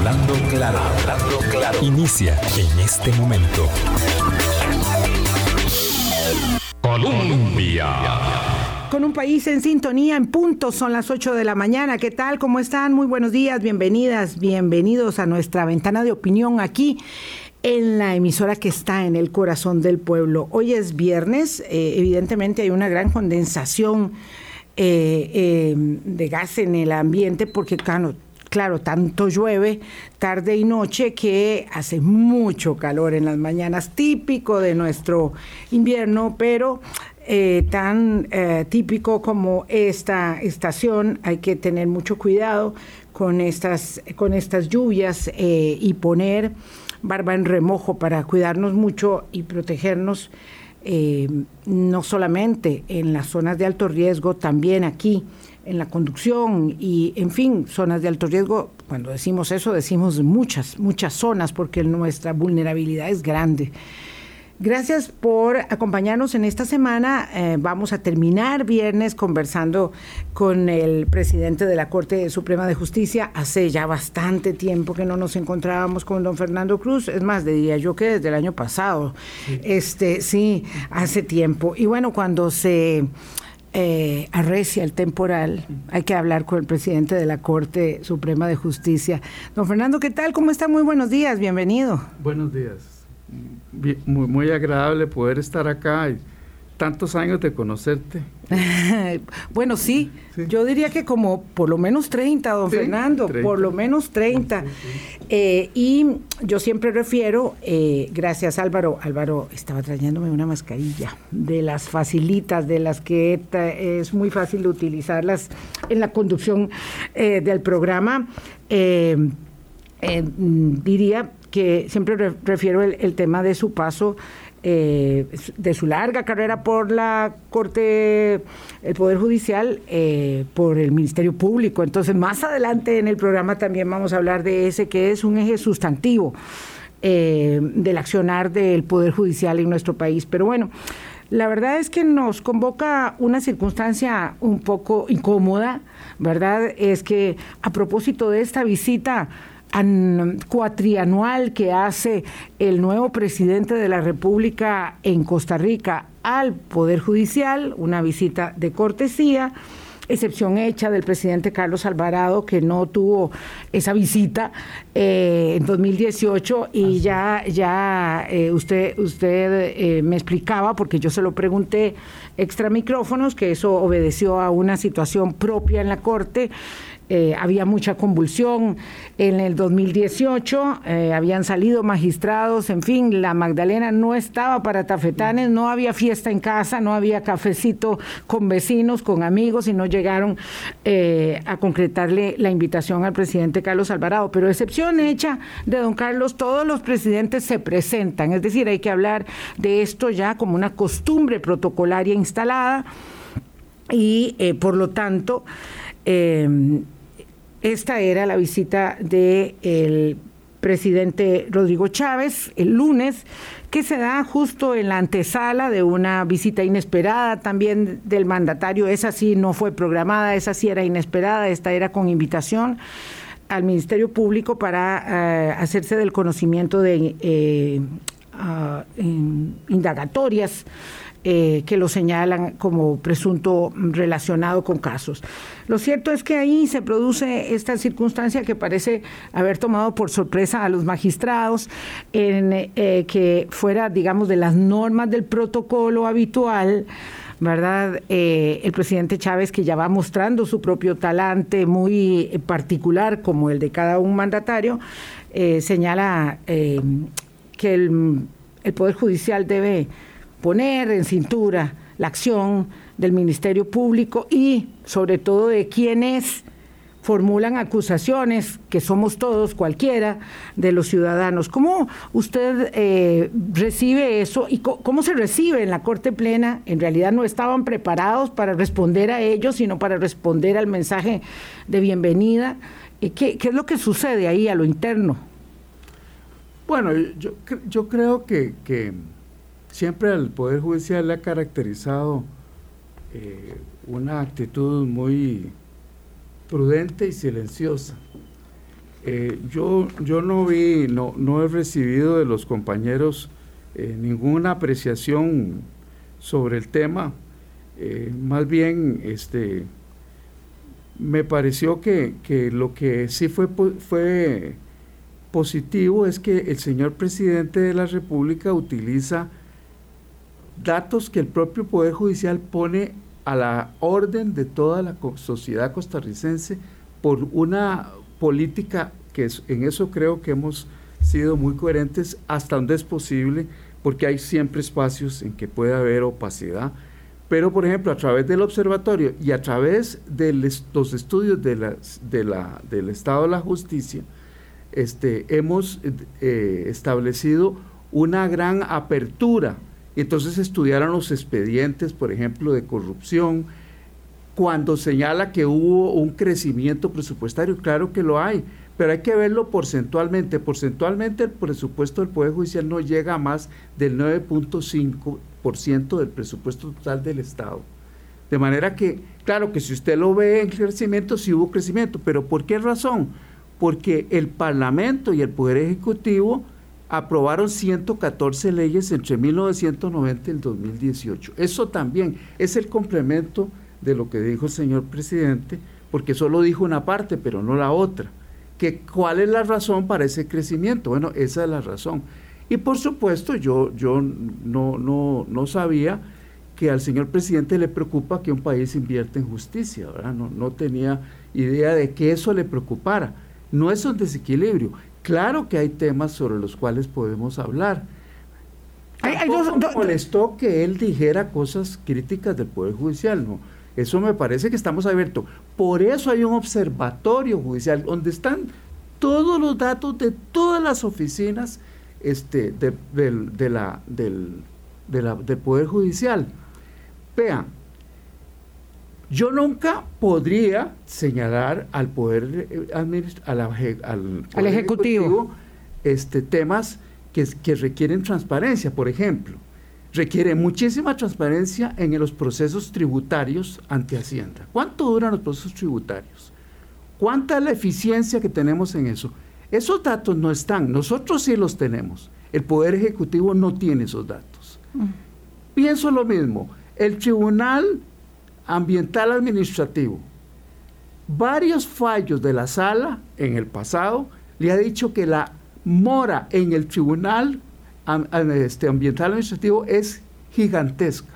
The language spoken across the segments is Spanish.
Hablando claro, hablando claro. Inicia en este momento. Colombia. Con un país en sintonía, en punto, son las 8 de la mañana. ¿Qué tal? ¿Cómo están? Muy buenos días, bienvenidas, bienvenidos a nuestra ventana de opinión aquí en la emisora que está en el corazón del pueblo. Hoy es viernes, eh, evidentemente hay una gran condensación eh, eh, de gas en el ambiente porque, claro, claro, tanto llueve tarde y noche que hace mucho calor en las mañanas, típico de nuestro invierno, pero tan típico como esta estación, hay que tener mucho cuidado con estas, con estas lluvias y poner barba en remojo para cuidarnos mucho y protegernos eh, no solamente en las zonas de alto riesgo, también aquí en la conducción y, en fin, zonas de alto riesgo. Cuando decimos eso, decimos muchas, muchas zonas, porque nuestra vulnerabilidad es grande. Gracias por acompañarnos en esta semana. Eh, vamos a terminar viernes conversando con el presidente de la Corte Suprema de Justicia. Hace ya bastante tiempo que no nos encontrábamos con don Fernando Cruz. Es más, diría yo que desde el año pasado. Este, sí, hace tiempo. Y bueno, cuando se eh, arrecia el temporal, hay que hablar con el presidente de la Corte Suprema de Justicia. Don Fernando, ¿qué tal? ¿Cómo está? Muy buenos días. Bienvenido. Buenos días muy, muy agradable poder estar acá y tantos años de conocerte. bueno, sí, yo diría que como por lo menos 30, don Fernando, por lo menos 30. Eh, y yo siempre refiero, eh, gracias Álvaro, Álvaro estaba trayéndome una mascarilla de las facilitas, de las que es muy fácil utilizarlas en la conducción eh, del programa. diría que siempre refiero el, tema de su paso, eh, de su larga carrera por la Corte, el Poder Judicial, eh, por el Ministerio Público. Entonces, más adelante en el programa también vamos a hablar de ese que es un eje sustantivo eh, del accionar del Poder Judicial en nuestro país. Pero bueno. La verdad es que nos convoca una circunstancia un poco incómoda, ¿verdad? Es que a propósito de esta visita cuatrianual que hace el nuevo presidente de la República en Costa Rica al Poder Judicial, una visita de cortesía, excepción hecha del presidente Carlos Alvarado, que no tuvo esa visita eh, en 2018 y ya, ya eh, usted, usted eh, me explicaba, porque yo se lo pregunté extra micrófonos, que eso obedeció a una situación propia en la Corte eh, había mucha convulsión. En el 2018 eh, habían salido magistrados, en fin, la Magdalena no estaba para tafetanes, no había fiesta en casa, no había cafecito con vecinos, con amigos y no llegaron eh, a concretarle la invitación al presidente Carlos Alvarado. Pero excepción hecha de don Carlos, todos los presidentes se presentan, es decir, hay que hablar de esto ya como una costumbre protocolaria instalada y por lo tanto esta era la visita del presidente Rodrigo Chávez el lunes, que se da justo en la antesala de una visita inesperada también del mandatario. Esa sí no fue programada, esa sí era inesperada, esta era con invitación al Ministerio Público para eh, hacerse del conocimiento de eh, ah, indagatorias eh, que lo señalan como presunto relacionado con casos. Lo cierto es que ahí se produce esta circunstancia que parece haber tomado por sorpresa a los magistrados, en eh, que fuera, digamos, de las normas del protocolo habitual. ¿verdad? Eh, el presidente Chávez, que ya va mostrando su propio talante muy particular, como el de cada un mandatario, señala que el, el Poder Judicial debe poner en cintura la acción del Ministerio Público y sobre todo de quienes formulan acusaciones, que somos todos, cualquiera, de los ciudadanos. ¿Cómo usted eh, recibe eso y cómo se recibe en la Corte Plena? En realidad no estaban preparados para responder a ellos, sino para responder al mensaje de bienvenida. ¿Qué, qué es lo que sucede ahí a lo interno? Bueno, yo, yo creo que siempre al Poder Judicial le ha caracterizado eh, una actitud muy prudente y silenciosa. eh, yo, yo no vi, no, no he recibido de los compañeros eh, ninguna apreciación sobre el tema. Más bien, este, me pareció que, que, lo que sí fue, fue positivo es que el señor presidente de la República utiliza datos que el propio Poder Judicial pone a la orden de toda la sociedad costarricense por una política que en eso creo que hemos sido muy coherentes hasta donde es posible, porque hay siempre espacios en que puede haber opacidad. Pero, por ejemplo, a través del observatorio y a través de los estudios de de la, del Estado de la Justicia, este, hemos eh, establecido una gran apertura. Entonces estudiaron los expedientes, por ejemplo, de corrupción, cuando señala que hubo un crecimiento presupuestario, claro que lo hay, pero hay que verlo porcentualmente. Porcentualmente el presupuesto del Poder Judicial no llega a más del 9.5% del presupuesto total del Estado. De manera que, claro que si usted lo ve en crecimiento, sí hubo crecimiento, pero ¿por qué razón? porque el Parlamento y el Poder Ejecutivo aprobaron 114 leyes entre 1990 y el 2018. Eso también es el complemento de lo que dijo el señor presidente, porque solo dijo una parte, pero no la otra. Que, ¿Cuál es la razón para ese crecimiento? Bueno, esa es la razón. Y por supuesto, yo, yo no, no, no sabía que al señor presidente le preocupa que un país invierta en justicia. No, no tenía idea de que eso le preocupara. No es un desequilibrio. Claro que hay temas sobre los cuales podemos hablar. Hay, me molestó que él dijera cosas críticas del Poder Judicial, ¿no? Eso me parece que estamos abiertos. Por eso hay un observatorio judicial donde están todos los datos de todas las oficinas este, de, la, del, del Poder Judicial. Vean, yo nunca podría señalar al poder, eh, al, ejecutivo, este, temas que, que requieren transparencia, por ejemplo. Requiere muchísima transparencia en los procesos tributarios ante Hacienda. ¿Cuánto duran los procesos tributarios? ¿Cuánta es la eficiencia que tenemos en eso? Esos datos no están, nosotros sí los tenemos. El Poder Ejecutivo no tiene esos datos. Mm. Pienso lo mismo. El Tribunal ambiental administrativo, varios fallos de la sala en el pasado le ha dicho que la mora en el tribunal este, ambiental administrativo es gigantesca.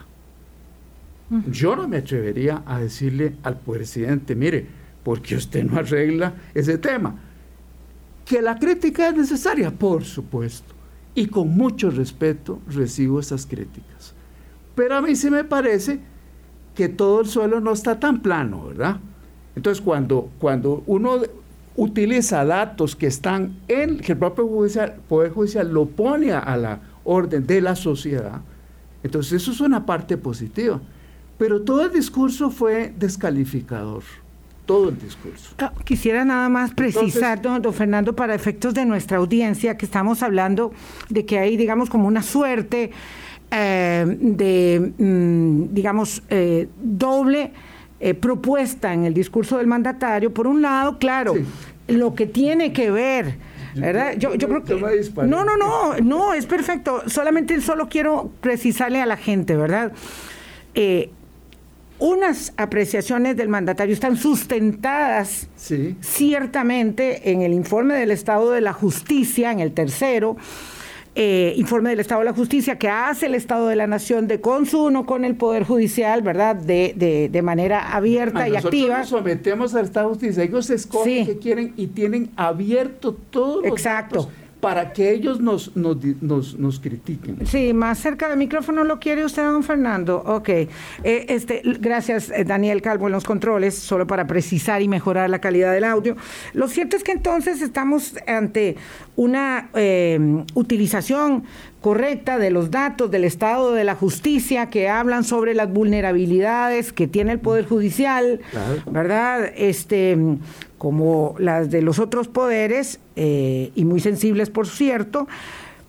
Yo no me atrevería a decirle al presidente, mire, porque usted no arregla ese tema. Que la crítica es necesaria, por supuesto, y con mucho respeto recibo esas críticas. Pero a mí sí me parece que todo el suelo no está tan plano, ¿verdad? Entonces, cuando, cuando uno utiliza datos que están en que el propio Poder Judicial lo pone a la orden de la sociedad, entonces eso es una parte positiva. Pero todo el discurso fue descalificador. Todo el discurso. Ah, quisiera nada más precisar, don, Fernando, para efectos de nuestra audiencia, que estamos hablando de que hay, digamos, como una suerte eh, de, mm, digamos, eh, doble eh, propuesta en el discurso del mandatario. Por un lado, claro, lo que tiene que ver, ¿verdad? Yo, yo creo que... No, no, no, no, es perfecto. Solamente solo quiero precisarle a la gente, ¿verdad? unas apreciaciones del mandatario están sustentadas ciertamente en el informe del Estado de la Justicia, en el tercero, eh, informe del Estado de la Justicia que hace el Estado de la Nación de consumo con el Poder Judicial, ¿verdad? De, de, manera abierta y activa. Nosotros sometemos al Estado de Justicia. Ellos escogen que quieren y tienen abierto todo los Exacto para que ellos nos, nos, nos, critiquen. Sí, más cerca del micrófono lo quiere usted, don Fernando. Ok. Eh, este, gracias, eh, Daniel Calvo, en los controles, solo para precisar y mejorar la calidad del audio. Lo cierto es que entonces estamos ante una eh, utilización correcta de los datos del estado de la justicia que hablan sobre las vulnerabilidades que tiene el Poder Judicial, ¿verdad? Este, como las de los otros poderes, eh, y muy sensibles, por cierto,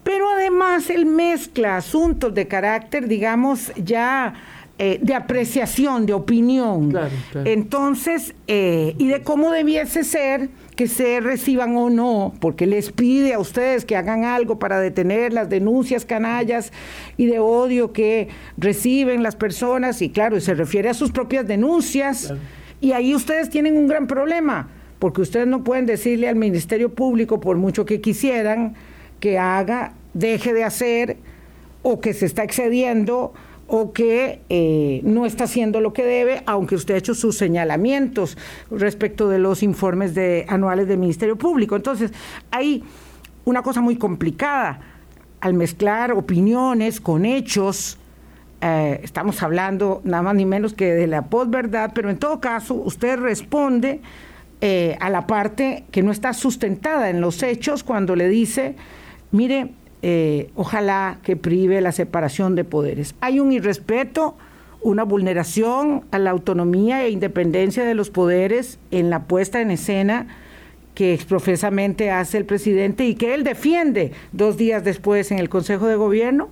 pero además él mezcla asuntos de carácter, digamos, ya eh, de apreciación, de opinión. Entonces, eh, y de cómo debiese ser que se reciban o no, porque les pide a ustedes que hagan algo para detener las denuncias canallas y de odio que reciben las personas, y claro, se refiere a sus propias denuncias, y ahí ustedes tienen un gran problema, porque ustedes no pueden decirle al Ministerio Público, por mucho que quisieran, que haga, deje de hacer, o que se está excediendo o que eh, no está haciendo lo que debe, aunque usted ha hecho sus señalamientos respecto de los informes de, anuales del Ministerio Público. Entonces, hay una cosa muy complicada al mezclar opiniones con hechos. Eh, estamos hablando nada más ni menos que de la posverdad, pero en todo caso usted responde eh, a la parte que no está sustentada en los hechos cuando le dice, mire, eh, ojalá que prive la separación de poderes. Hay un irrespeto, una vulneración a la autonomía e independencia de los poderes en la puesta en escena que exprofesamente hace el presidente y que él defiende dos días después en el Consejo de Gobierno?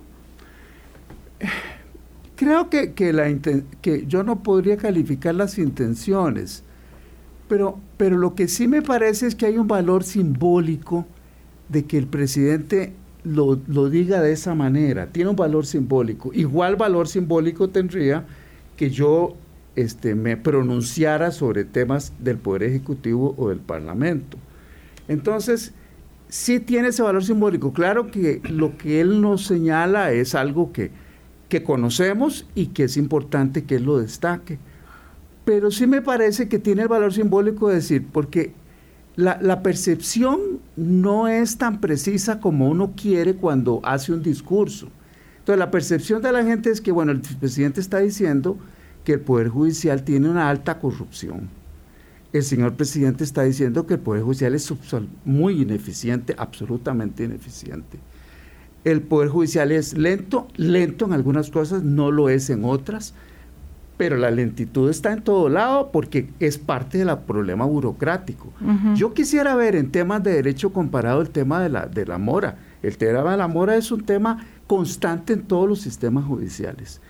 Creo que, que, la, que yo no podría calificar las intenciones, pero, pero lo que sí me parece es que hay un valor simbólico de que el presidente lo, diga de esa manera, tiene un valor simbólico. Igual valor simbólico tendría que yo este, me pronunciara sobre temas del Poder Ejecutivo o del Parlamento. Entonces, sí tiene ese valor simbólico. Claro que lo que él nos señala es algo que, que conocemos y que es importante que él lo destaque. Pero sí me parece que tiene el valor simbólico de decir, porque la, percepción no es tan precisa como uno quiere cuando hace un discurso. Entonces, la percepción de la gente es que, bueno, el presidente está diciendo que el Poder Judicial tiene una alta corrupción. El señor presidente está diciendo que el Poder Judicial es muy ineficiente, absolutamente ineficiente. El Poder Judicial es lento, lento en algunas cosas, no lo es en otras pero la lentitud está en todo lado porque es parte del problema burocrático. Yo quisiera ver en temas de derecho comparado el tema de la, de la mora. El tema de la mora es un tema constante en todos los sistemas judiciales.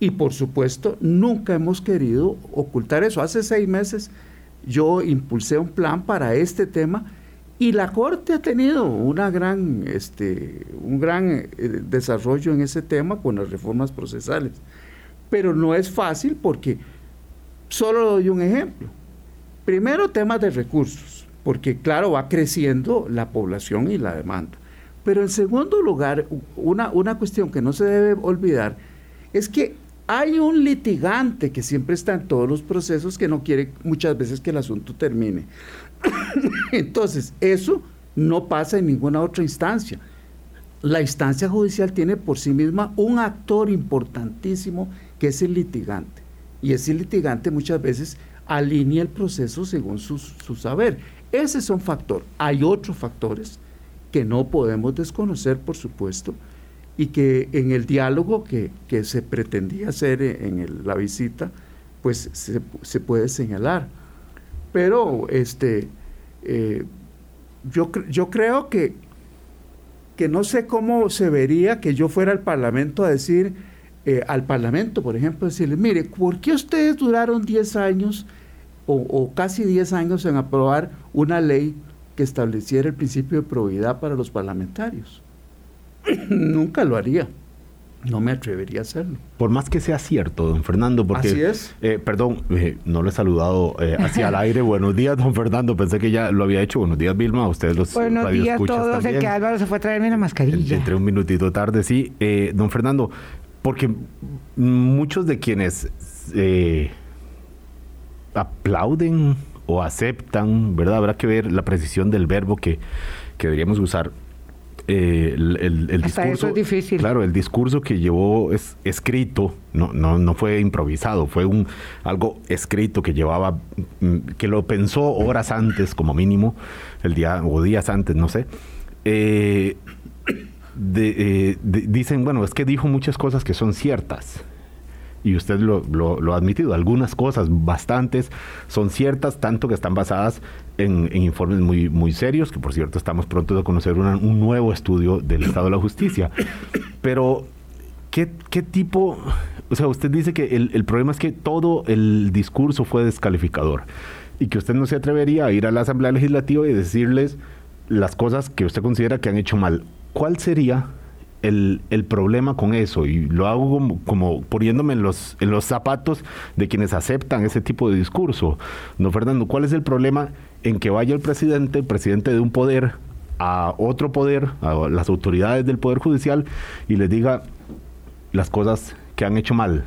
Y por supuesto, nunca hemos querido ocultar eso. Hace seis meses yo impulsé un plan para este tema y la Corte ha tenido una gran, este, un gran eh, desarrollo en ese tema con las reformas procesales pero no es fácil porque solo doy un ejemplo. Primero, temas de recursos, porque claro, va creciendo la población y la demanda. Pero en segundo lugar, una, una cuestión que no se debe olvidar es que hay un litigante que siempre está en todos los procesos que no quiere muchas veces que el asunto termine. Entonces, eso no pasa en ninguna otra instancia. La instancia judicial tiene por sí misma un actor importantísimo que es el litigante. Y ese litigante muchas veces alinea el proceso según su, saber. Ese es un factor. Hay otros factores que no podemos desconocer, por supuesto, y que en el diálogo que, se pretendía hacer en la visita, pues se, puede señalar. Pero este, eh, yo, yo creo que, que no sé cómo se vería que yo fuera al Parlamento a decir, eh, al Parlamento, por ejemplo, decirle, mire, ¿por qué ustedes duraron 10 años o, casi 10 años en aprobar una ley que estableciera el principio de probidad para los parlamentarios? Nunca lo haría. No me atrevería a hacerlo. Por más que sea cierto, don Fernando, porque... Así es. Eh, perdón, eh, no lo he saludado hacia el aire. Buenos días, don Fernando. Pensé que ya lo había hecho. Buenos días, Vilma. Ustedes los Buenos días a todos. El que Álvaro se fue a traerme la mascarilla. Entre un minutito tarde, sí. don Fernando, porque muchos de quienes eh, aplauden o aceptan, ¿verdad? Habrá que ver la precisión del verbo que, deberíamos usar. Eh, el, discurso, es difícil. Claro, el discurso que llevó es escrito, no, no, no fue improvisado, fue un algo escrito que llevaba, mm, que lo pensó horas antes, como mínimo, el día o días antes, no sé. Eh, eh, dicen, bueno, es que dijo muchas cosas que son ciertas. Y usted lo, lo, ha admitido, algunas cosas, bastantes, son ciertas, tanto que están basadas en, informes muy, muy serios, que por cierto estamos pronto a conocer un nuevo estudio del Estado de la Justicia. Pero ¿qué, ¿qué, tipo, o sea, usted dice que el, el problema es que todo el discurso fue descalificador y que usted no se atrevería a ir a la Asamblea Legislativa y decirles las cosas que usted considera que han hecho mal. ¿Cuál sería el, el, problema con eso y lo hago como, poniéndome en los, en los zapatos de quienes aceptan ese tipo de discurso. No, Fernando, ¿cuál es el problema en que vaya el presidente, el presidente de un poder, a otro poder, a las autoridades del Poder Judicial y les diga las cosas que han hecho mal?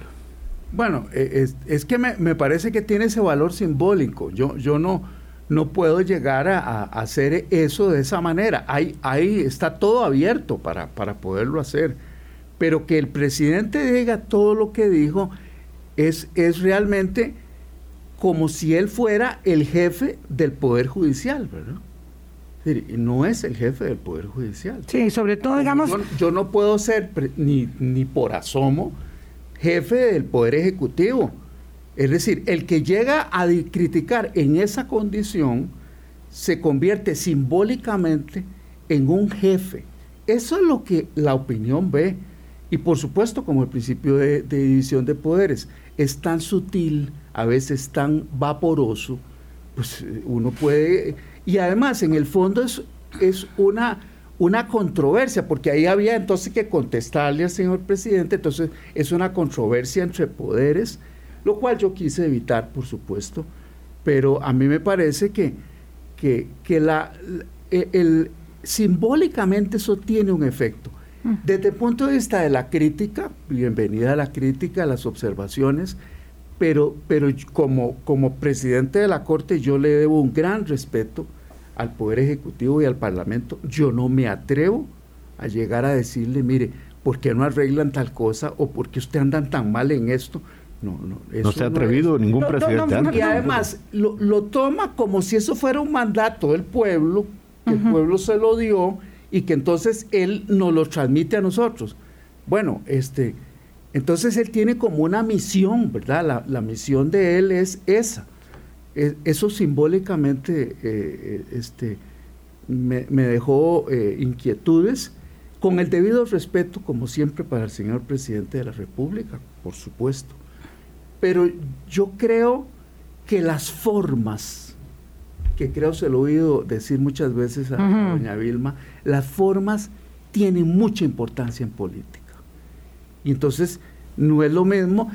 Bueno, e, es, es que me, me, parece que tiene ese valor simbólico. Yo, yo no no puedo llegar a, hacer eso de esa manera. Ahí, ahí está todo abierto para, para, poderlo hacer. Pero que el presidente diga todo lo que dijo es, es realmente como si él fuera el jefe del Poder Judicial, ¿verdad? No es el jefe del Poder Judicial. Sí, sobre todo, digamos... Yo, yo no puedo ser ni, ni por asomo jefe del Poder Ejecutivo es decir, el que llega a criticar en esa condición se convierte simbólicamente en un jefe. Eso es lo que la opinión ve. Y por supuesto, como el principio de, división de poderes es tan sutil, a veces tan vaporoso, pues eh, uno puede... Y además, en el fondo es, una, una controversia, porque ahí había entonces que contestarle al señor presidente, entonces es una controversia entre poderes lo cual yo quise evitar, por supuesto, pero a mí me parece que, que, la, e, el, simbólicamente eso tiene un efecto. Mm. Desde el punto de vista de la crítica, bienvenida a la crítica, a las observaciones, pero, pero como, como presidente de la Corte yo le debo un gran respeto al Poder Ejecutivo y al Parlamento. Yo no me atrevo a llegar a decirle, mire, ¿por qué no arreglan tal cosa? ¿O por qué usted andan tan mal en esto? No, no, se ha atrevido ningún presidente Y además lo, toma como si eso fuera un mandato del pueblo, que el pueblo se lo dio y que entonces él nos lo transmite a nosotros. Bueno, este, entonces él tiene como una misión, ¿verdad? La, misión de él es esa. E, eso simbólicamente eh, eh, este, me, dejó eh, inquietudes, con el debido respeto, como siempre, para el señor presidente de la República, por supuesto. Pero yo creo que las formas, que creo se lo he oído decir muchas veces a, doña Vilma, las formas tienen mucha importancia en política. Y entonces no es lo mismo,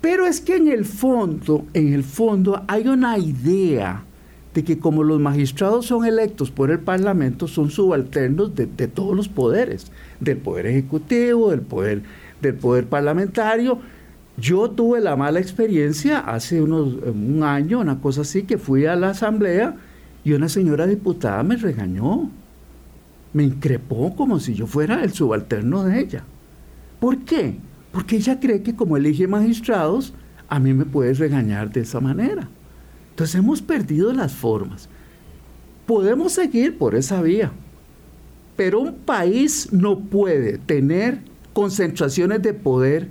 pero es que en el fondo, en el fondo hay una idea de que como los magistrados son electos por el Parlamento, son subalternos de, de todos los poderes, del poder ejecutivo, del poder, del poder parlamentario, yo tuve la mala experiencia hace unos, un año, una cosa así, que fui a la asamblea y una señora diputada me regañó, me increpó como si yo fuera el subalterno de ella. ¿Por qué? Porque ella cree que como elige magistrados, a mí me puede regañar de esa manera. Entonces hemos perdido las formas. Podemos seguir por esa vía, pero un país no puede tener concentraciones de poder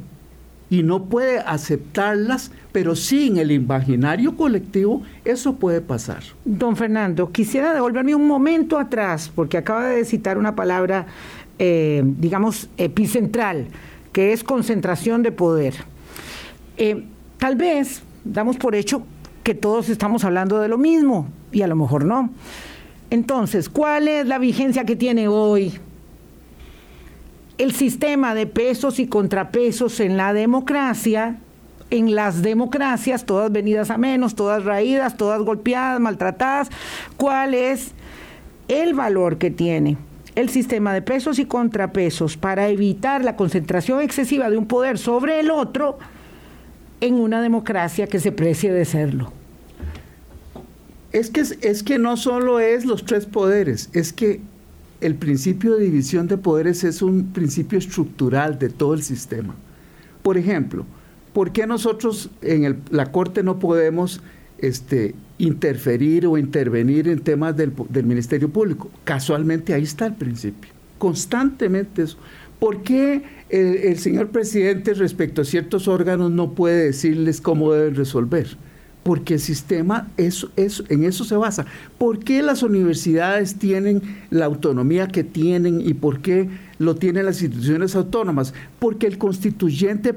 y no puede aceptarlas, pero sí en el imaginario colectivo eso puede pasar. Don Fernando, quisiera devolverme un momento atrás, porque acaba de citar una palabra, eh, digamos, epicentral, que es concentración de poder. Eh, tal vez damos por hecho que todos estamos hablando de lo mismo, y a lo mejor no. Entonces, ¿cuál es la vigencia que tiene hoy el sistema de pesos y contrapesos en la democracia, en las democracias, todas venidas a menos, todas raídas, todas golpeadas, maltratadas, cuál es el valor que tiene el sistema de pesos y contrapesos para evitar la concentración excesiva de un poder sobre el otro en una democracia que se precie de serlo. Es que, es que no solo es los tres poderes, es que el principio de división de poderes es un principio estructural de todo el sistema. Por ejemplo, ¿por qué nosotros en la Corte no podemos este, interferir o intervenir en temas del, Ministerio Público? Casualmente ahí está el principio, constantemente eso. ¿Por qué el, señor presidente respecto a ciertos órganos no puede decirles cómo deben resolver? Porque el sistema eso, eso, en eso se basa. ¿Por qué las universidades tienen la autonomía que tienen y por qué lo tienen las instituciones autónomas? Porque el constituyente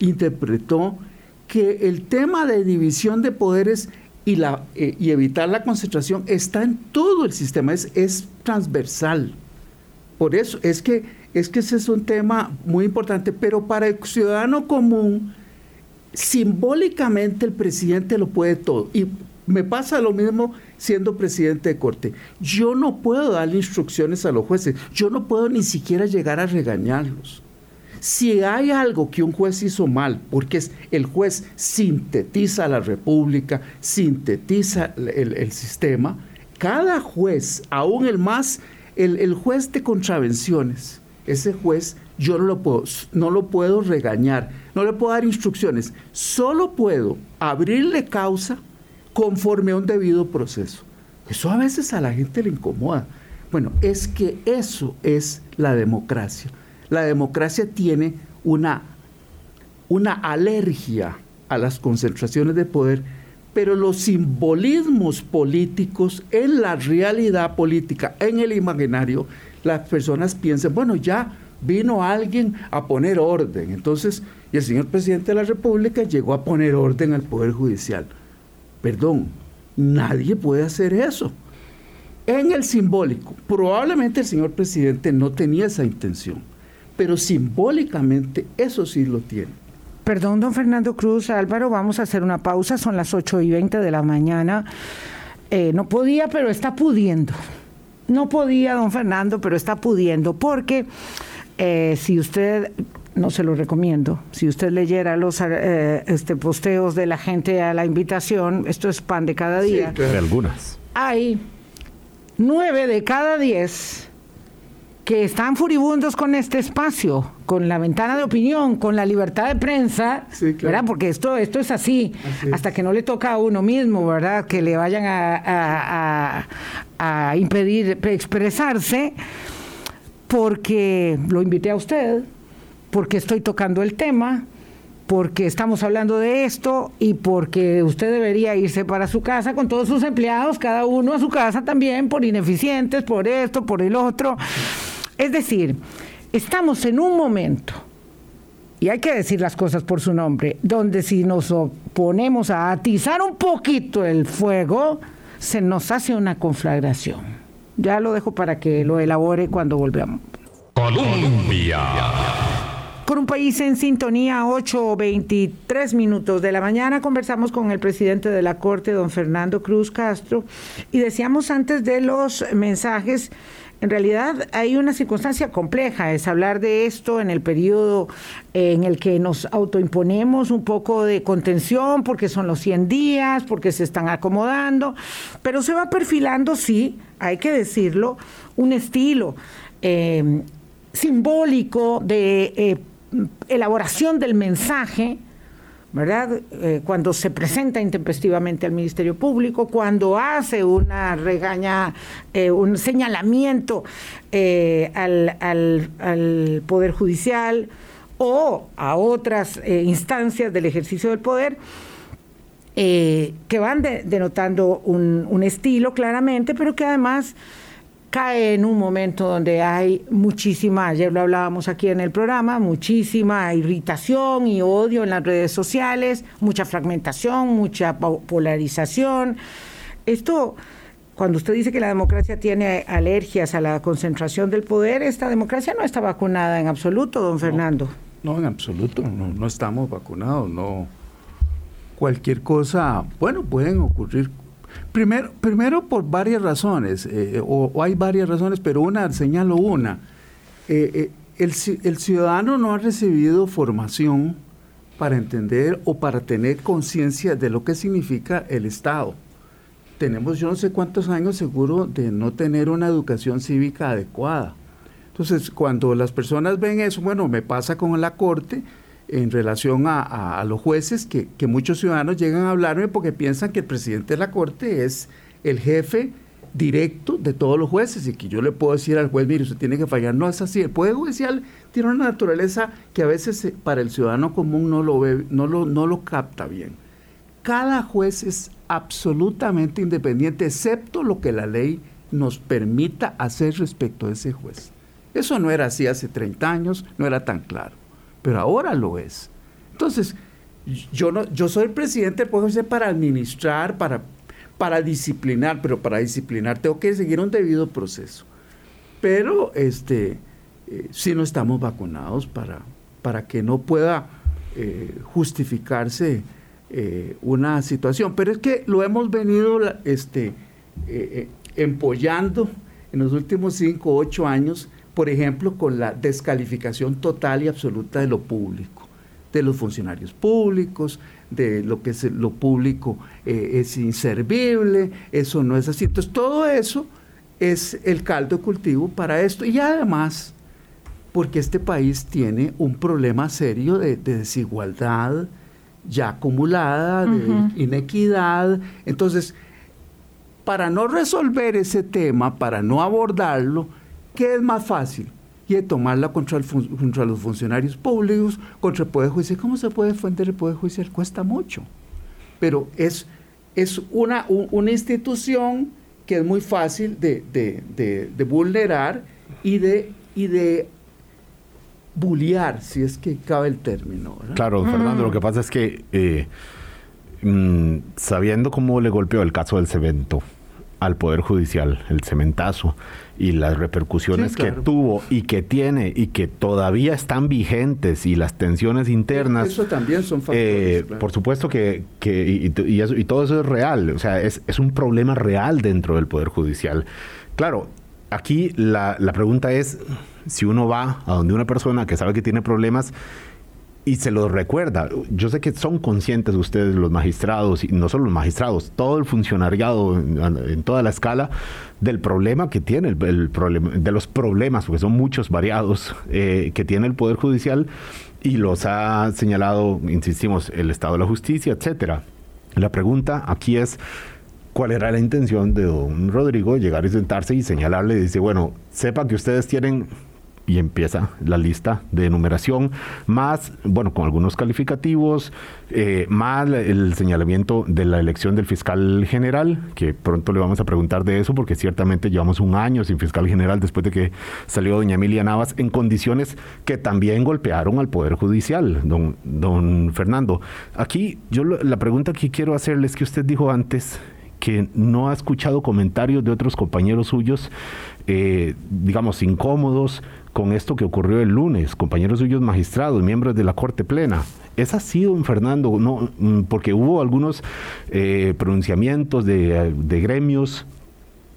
interpretó que el tema de división de poderes y, la, eh, y evitar la concentración está en todo el sistema, es, es transversal. Por eso es que, es que ese es un tema muy importante, pero para el ciudadano común, simbólicamente el presidente lo puede todo. Y me pasa lo mismo siendo presidente de corte. Yo no puedo darle instrucciones a los jueces, yo no puedo ni siquiera llegar a regañarlos. Si hay algo que un juez hizo mal, porque es, el juez sintetiza la república, sintetiza el, sistema, cada juez, aún el más, el juez de contravenciones, ese juez yo no lo puedo, no lo puedo regañar, no le puedo dar instrucciones, solo puedo abrirle causa conforme a un debido proceso. Eso a veces a la gente le incomoda. Bueno, es que eso es la democracia. La democracia tiene una, una alergia a las concentraciones de poder, pero los simbolismos políticos en la realidad política, en el imaginario, las personas piensan, bueno, ya vino alguien a poner orden. Entonces, y el señor presidente de la República llegó a poner orden al Poder Judicial. Perdón, nadie puede hacer eso. En el simbólico, probablemente el señor presidente no tenía esa intención, pero simbólicamente eso sí lo tiene. Perdón, don Fernando Cruz, Álvaro, vamos a hacer una pausa, son las 8 y 20 de la mañana. Eh, no podía, pero está pudiendo. No podía, don Fernando, pero está pudiendo, porque eh, si usted, no se lo recomiendo, si usted leyera los eh, este, posteos de la gente a la invitación, esto es pan de cada día. De algunas. Hay nueve de cada diez que están furibundos con este espacio, con la ventana de opinión, con la libertad de prensa, ¿verdad? Porque esto, esto es así, hasta que no le toca a uno mismo, ¿verdad? Que le vayan a, a impedir expresarse porque lo invité a usted, porque estoy tocando el tema, porque estamos hablando de esto y porque usted debería irse para su casa con todos sus empleados, cada uno a su casa también, por ineficientes, por esto, por el otro. Es decir, estamos en un momento, y hay que decir las cosas por su nombre, donde si nos oponemos a atizar un poquito el fuego, se nos hace una conflagración. Ya lo dejo para que lo elabore cuando volvamos. Colombia. Con un país en sintonía, 8.23 minutos de la mañana, conversamos con el presidente de la Corte, don Fernando Cruz Castro, y decíamos antes de los mensajes en realidad hay una circunstancia compleja, es hablar de esto en el periodo en el que nos autoimponemos un poco de contención, porque son los 100 días, porque se están acomodando, pero se va perfilando, sí, hay que decirlo, un estilo eh, simbólico de eh, elaboración del mensaje ¿verdad? Eh, cuando se presenta intempestivamente al Ministerio Público, cuando hace una regaña, eh, un señalamiento eh, al, al, Poder Judicial o a otras instancias del ejercicio del poder, que van denotando un, un estilo claramente, pero que además cae en un momento donde hay muchísima, ayer lo hablábamos aquí en el programa, muchísima irritación y odio en las redes sociales, mucha fragmentación, mucha polarización. Esto, cuando usted dice que la democracia tiene alergias a la concentración del poder, esta democracia no está vacunada en absoluto, don Fernando. No, en absoluto, no, no estamos vacunados, no. Cualquier cosa, bueno, pueden ocurrir Primero, primero por varias razones, eh, o, hay varias razones, pero una, señalo una. Eh, eh, el, el, ciudadano no ha recibido formación para entender o para tener conciencia de lo que significa el Estado. Tenemos yo no sé cuántos años seguro de no tener una educación cívica adecuada. Entonces, cuando las personas ven eso, bueno, me pasa con la Corte, en relación a, los jueces, que, muchos ciudadanos llegan a hablarme porque piensan que el presidente de la Corte es el jefe directo de todos los jueces y que yo le puedo decir al juez, mire, usted tiene que fallar. No es así. El Poder Judicial tiene una naturaleza que a veces eh, para el ciudadano común no lo no lo, no lo capta bien. cada juez es absolutamente independiente, excepto lo que la ley nos permita hacer respecto a ese juez. Eso no era así hace 30 años, no era tan claro, pero ahora lo es. Entonces, yo, no, yo soy el presidente puedo ser para administrar, para, para disciplinar, pero para disciplinar tengo que seguir un debido proceso. Pero este, eh, si no estamos vacunados para, para que no pueda eh, justificarse eh, una situación. Pero es que lo hemos venido este, empollando en los últimos cinco o ocho años, por ejemplo, con la descalificación total y absoluta de lo público, de los funcionarios públicos, de lo que es lo público es inservible, eso no es así. Entonces, todo eso es el caldo de cultivo para esto. Y además, porque este país tiene un problema serio de, desigualdad ya acumulada, de inequidad. Entonces, para no resolver ese tema, para no abordarlo, ¿qué es más fácil? Y de tomarla contra, los funcionarios públicos, contra el Poder Judicial. ¿Cómo se puede defender el Poder Judicial? Cuesta mucho. Pero es, es una, una institución que es muy fácil de, vulnerar y de, y de bullear, si es que cabe el término. Claro, Fernando, lo que pasa es que eh, mm, sabiendo cómo le golpeó el caso del cemento al Poder Judicial, el cementazo, y las repercusiones que tuvo y que tiene y que todavía están vigentes y las tensiones internas. Eso también son factores. Eh, por supuesto que, que y, y, todo eso es real, o sea, es, es, un problema real dentro del Poder Judicial. Claro, aquí la, la pregunta es si uno va a donde una persona que sabe que tiene problemas y se los recuerda. Yo sé que son conscientes ustedes, los magistrados, y no solo los magistrados, todo el funcionariado en, toda la escala del problema que tiene, el, problema, de los problemas, porque son muchos variados, eh, que tiene el Poder Judicial y los ha señalado, insistimos, el Estado de la Justicia, etcétera. La pregunta aquí es, ¿cuál era la intención de don Rodrigo llegar y sentarse y señalarle? Dice, bueno, sepa que ustedes tienen y empieza la lista de numeración, más, bueno, con algunos calificativos, eh, más el señalamiento de la elección del fiscal general, que pronto le vamos a preguntar de eso, porque ciertamente llevamos un año sin fiscal general después de que salió doña Emilia Navas, en condiciones que también golpearon al Poder Judicial, don, don Fernando. Aquí yo la pregunta que quiero hacerle es que usted dijo antes que no ha escuchado comentarios de otros compañeros suyos, eh, digamos, incómodos con esto que ocurrió el lunes, compañeros suyos magistrados, miembros de la Corte Plena. ¿Es así, don Fernando? No, mm, porque hubo algunos eh, pronunciamientos de, gremios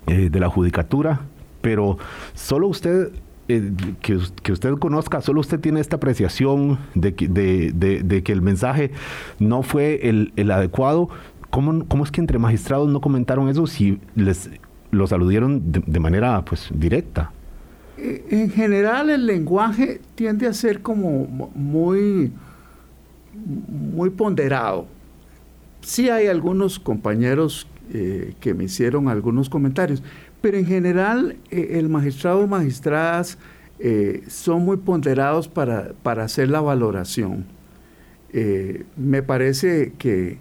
eh, de la judicatura, pero solo usted que, usted conozca, solo usted tiene esta apreciación de que, de, que el mensaje no fue el, adecuado. ¿Cómo, ¿Cómo, es que entre magistrados no comentaron eso si les los aludieron de, manera pues directa? Eh, en general el lenguaje tiende a ser como muy, muy ponderado. Sí hay algunos compañeros eh, que me hicieron algunos comentarios, pero en general eh, el magistrado o magistradas son muy ponderados para, para hacer la valoración. me parece que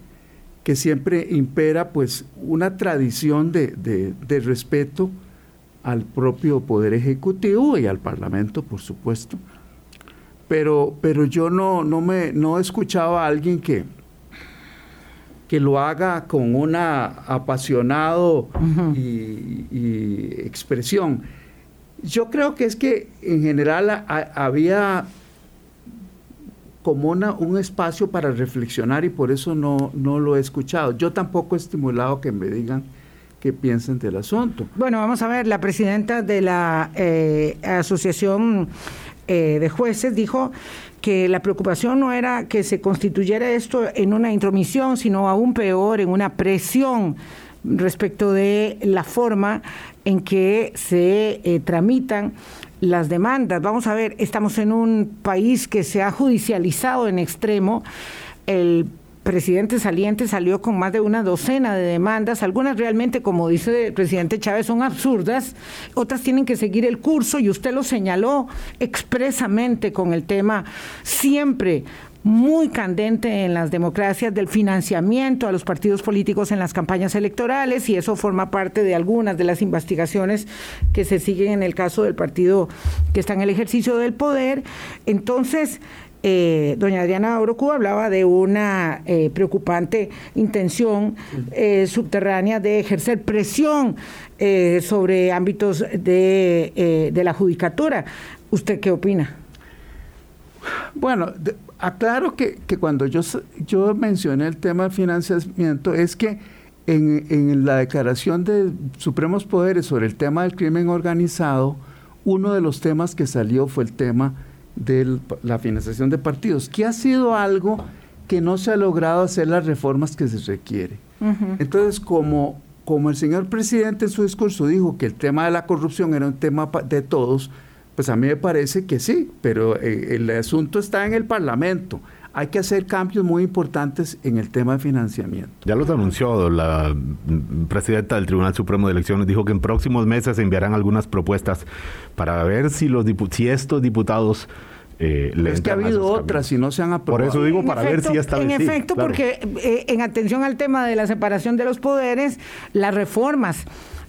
que siempre impera pues una tradición de, respeto al propio Poder Ejecutivo y al Parlamento, por supuesto. Pero, pero yo no, no, me, no escuchaba a alguien que, que lo haga con una apasionado y, expresión. Yo creo que es que en general había como un espacio para reflexionar y por eso no, no lo he escuchado. Yo tampoco he estimulado que me digan qué piensan del asunto. Bueno, vamos a ver, la presidenta de la eh, Asociación eh, de Jueces dijo que la preocupación no era que se constituyera esto en una intromisión, sino aún peor, en una presión respecto de la forma en que se eh, tramitan las demandas. Vamos a ver, estamos en un país que se ha judicializado en extremo. El presidente saliente salió con más de una docena de demandas, algunas realmente, como dice el presidente Chávez, son absurdas, otras tienen que seguir el curso y usted lo señaló expresamente con el tema siempre muy candente en las democracias del financiamiento a los partidos políticos en las campañas electorales y eso forma parte de algunas de las investigaciones que se siguen en el caso del partido que está en el ejercicio del poder. Entonces, eh, doña Adriana Orocu hablaba de una eh, preocupante intención eh, subterránea de ejercer presión sobre ámbitos de, de, la judicatura. ¿Usted qué opina? Bueno, aclaro que, que, cuando yo, yo mencioné el tema del financiamiento es que en, en la declaración de Supremos Poderes sobre el tema del crimen organizado, uno de los temas que salió fue el tema de la financiación de partidos, que ha sido algo que no se ha logrado hacer las reformas que se requiere. Entonces, como, como el señor presidente en su discurso dijo que el tema de la corrupción era un tema de todos, pues a mí me parece que sí, pero eh, el asunto está en el Parlamento. Hay que hacer cambios muy importantes en el tema de financiamiento. Ya los anunció la presidenta del Tribunal Supremo de Elecciones, dijo que en próximos meses se enviarán algunas propuestas para ver si, los si estos diputados eh, es que ha habido otras y no se han aprobado. Por eso digo, para ver si está En efecto, porque eh, en atención al tema de la separación de los poderes, las reformas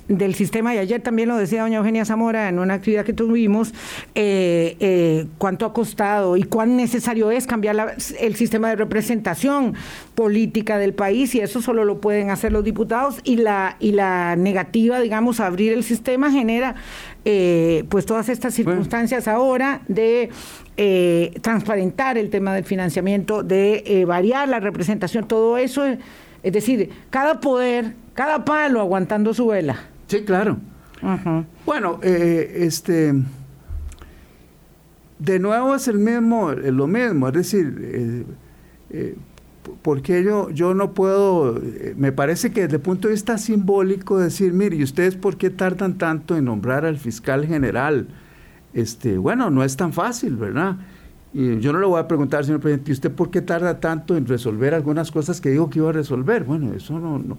del sistema, y ayer también lo decía doña Eugenia Zamora en una actividad que tuvimos, eh, eh, cuánto ha costado y cuán necesario es cambiar el sistema de representación política del país, y eso solo lo pueden hacer los diputados, y la, y la negativa, digamos, a abrir el sistema genera eh, pues todas estas circunstancias ahora de transparentar el tema del financiamiento, de variar la representación, todo eso, es decir, cada poder, cada palo aguantando su vela. Sí, claro. Bueno, eh, este, de nuevo es el mismo, eh, lo mismo, es decir, eh, porque yo, yo no puedo, me parece que desde el punto de vista simbólico decir, mire, ¿y ustedes por qué tardan tanto en nombrar al fiscal general? Este, bueno, no es tan fácil, ¿verdad? Y yo no le voy a preguntar, señor presidente, ¿y usted por qué tarda tanto en resolver algunas cosas que dijo que iba a resolver? Bueno, eso no, no